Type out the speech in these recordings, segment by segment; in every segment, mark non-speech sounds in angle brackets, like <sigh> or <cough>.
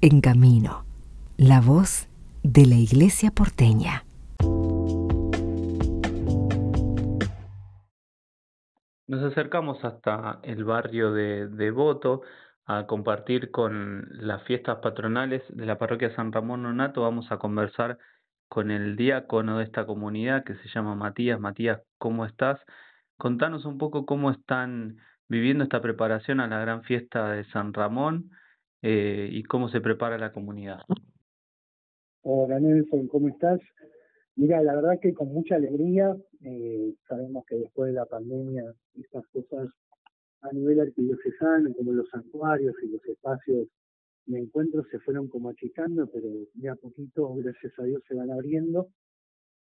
En Camino, la voz de la Iglesia porteña. Nos acercamos hasta el barrio de Devoto a compartir con las fiestas patronales de la parroquia San Ramón Nonato. Vamos a conversar con el diácono de esta comunidad que se llama Matías. Matías, ¿cómo estás? Contanos un poco cómo están viviendo esta preparación a la gran fiesta de San Ramón eh, y cómo se prepara la comunidad. Hola Nelson, ¿cómo estás? Mira, la verdad que con mucha alegría, eh, sabemos que después de la pandemia estas cosas a nivel arquidiocesano, como los santuarios y los espacios de encuentro se fueron como achicando, pero ya a poquito, gracias a Dios, se van abriendo.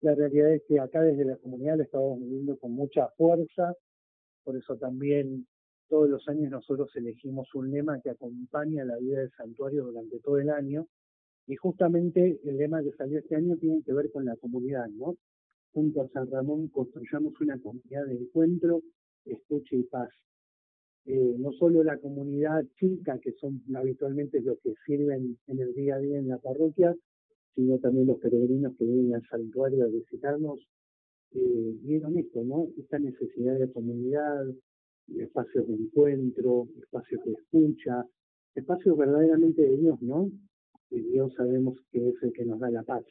La realidad es que acá desde la comunidad lo estamos viviendo con mucha fuerza, por eso también todos los años nosotros elegimos un lema que acompaña la vida del santuario durante todo el año, y justamente el lema que salió este año tiene que ver con la comunidad, ¿no? Junto a San Ramón construyamos una comunidad de encuentro, escucha y paz. Eh, no solo la comunidad chica, que son habitualmente los que sirven en el día a día en la parroquia, sino también los peregrinos que vienen al santuario a visitarnos, eh, vieron esto, ¿no? Esta necesidad de comunidad, espacios de encuentro, espacios de escucha, espacios verdaderamente de Dios, ¿no? Y Dios sabemos que es el que nos da la paz.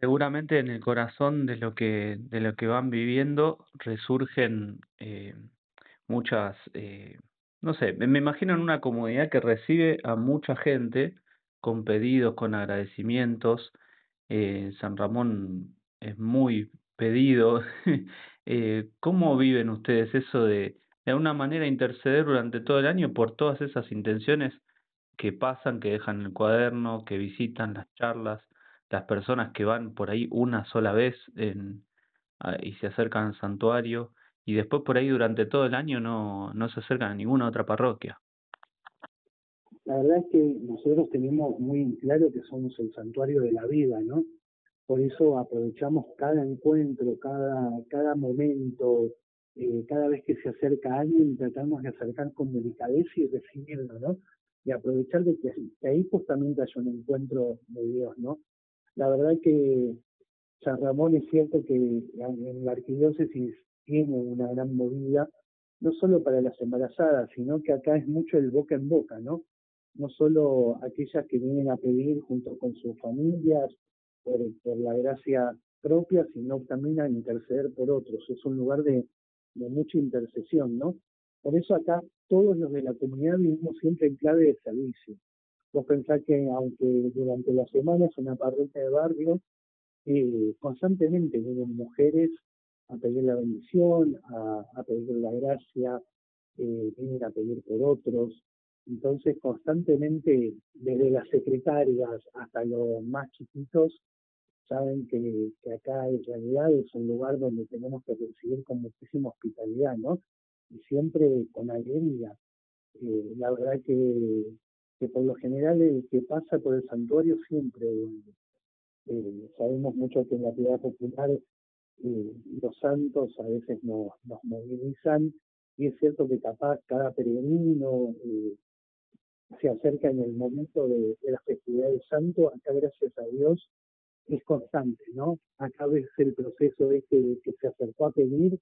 Seguramente en el corazón de lo que de lo que van viviendo resurgen eh, muchas, eh, no sé, me imagino en una comunidad que recibe a mucha gente con pedidos, con agradecimientos. Eh, San Ramón es muy pedido. <laughs> eh, ¿Cómo viven ustedes eso de de alguna manera interceder durante todo el año por todas esas intenciones que pasan, que dejan el cuaderno, que visitan las charlas, las personas que van por ahí una sola vez en, y se acercan al santuario y después por ahí durante todo el año no, no se acercan a ninguna otra parroquia? La verdad es que nosotros tenemos muy claro que somos el santuario de la vida, ¿no? Por eso aprovechamos cada encuentro, cada, cada momento, eh, cada vez que se acerca alguien, tratamos de acercar con delicadeza y recibirlo, ¿no? Y aprovechar de que, ahí justamente haya un encuentro de Dios, ¿no? La verdad que San Ramón es cierto que en la arquidiócesis tiene una gran movida, no solo para las embarazadas, sino que acá es mucho el boca en boca, ¿no? No solo aquellas que vienen a pedir junto con sus familias por, la gracia propia, sino también a interceder por otros. Es un lugar de, de mucha intercesión, ¿no? Por eso acá todos los de la comunidad vivimos siempre en clave de servicio. Vos pensás que aunque durante las semanas una parroquia de barrio, eh, constantemente vienen mujeres a pedir la bendición, a, pedir la gracia, eh, vienen a pedir por otros. Entonces, constantemente, desde las secretarias hasta los más chiquitos, saben que, acá en realidad es un lugar donde tenemos que recibir con muchísima hospitalidad, ¿no? Y siempre con alegría. Eh, la verdad que, que por lo general el que pasa por el santuario siempre eh, sabemos mucho que en la piedad popular eh, los santos a veces nos, nos movilizan y es cierto que capaz cada peregrino eh, se acerca en el momento de, de la festividad del santo, acá gracias a Dios es constante, ¿no? Acá ves el proceso este que se acercó a pedir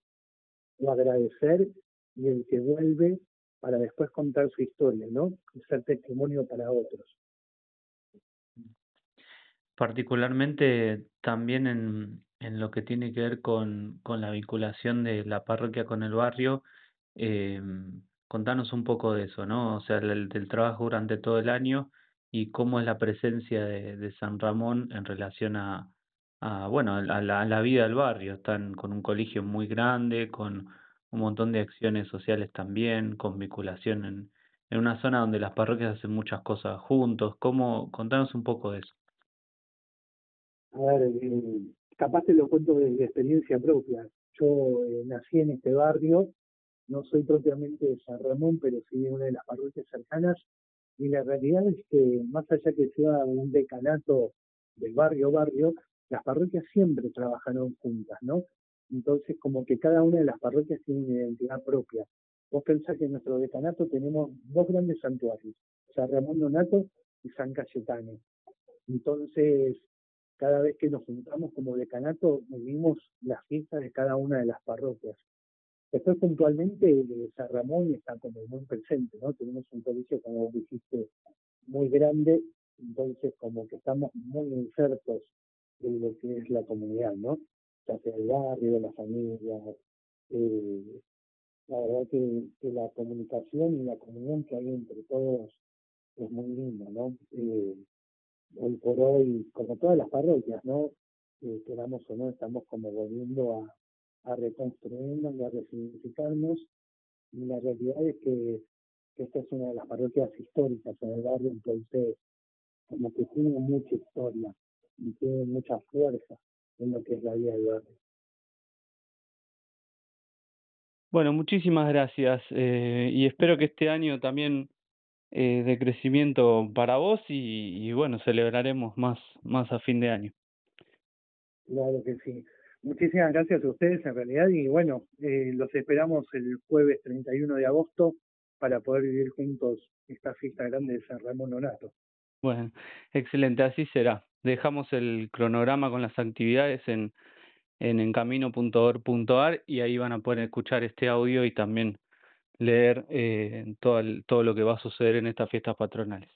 o agradecer y el que vuelve para después contar su historia, ¿no? Y ser testimonio para otros. Particularmente también en, en lo que tiene que ver con, con la vinculación de la parroquia con el barrio, eh, contanos un poco de eso, ¿no? O sea, el, del trabajo durante todo el año y cómo es la presencia de, de San Ramón en relación a, a bueno, a la, vida del barrio. Están con un colegio muy grande, con un montón de acciones sociales también, con vinculación en, en una zona donde las parroquias hacen muchas cosas juntos. ¿Cómo? Contanos un poco de eso. A ver, eh, capaz te lo cuento de experiencia propia. Yo eh, nací en este barrio, no soy propiamente de San Ramón, pero sí de una de las parroquias cercanas, y la realidad es que más allá que sea un decanato del barrio barrio, las parroquias siempre trabajaron juntas, ¿no? Entonces como que cada una de las parroquias tiene una identidad propia. Vos pensás que en nuestro decanato tenemos dos grandes santuarios, San Ramón Donato y San Cayetano. Entonces, cada vez que nos juntamos como decanato, vivimos las fiestas de cada una de las parroquias. Después, puntualmente, San Ramón está como muy presente, ¿no? Tenemos un colegio, como dijiste, muy grande, entonces como que estamos muy insertos en lo que es la comunidad, ¿no? Ya sea el barrio, la familia, eh, la verdad que, la comunicación y la comunión que hay entre todos es muy linda, ¿no? Eh, hoy por hoy, como todas las parroquias, ¿no? Eh, queramos o no, estamos como volviendo a, a reconstruirnos y a resignificarnos. Y la realidad es que, esta es una de las parroquias históricas en el barrio, entonces como que tiene mucha historia y tiene mucha fuerza en lo que es la vida del barrio. Bueno, muchísimas gracias eh, y espero que este año también eh, de crecimiento para vos y, bueno, celebraremos más, más a fin de año. Claro que sí. Muchísimas gracias a ustedes en realidad y bueno, eh, los esperamos el jueves 31 de agosto para poder vivir juntos esta fiesta grande de San Ramón Donato. Bueno, excelente, así será. Dejamos el cronograma con las actividades en en encamino.org.ar y ahí van a poder escuchar este audio y también leer eh, todo, todo lo que va a suceder en estas fiestas patronales.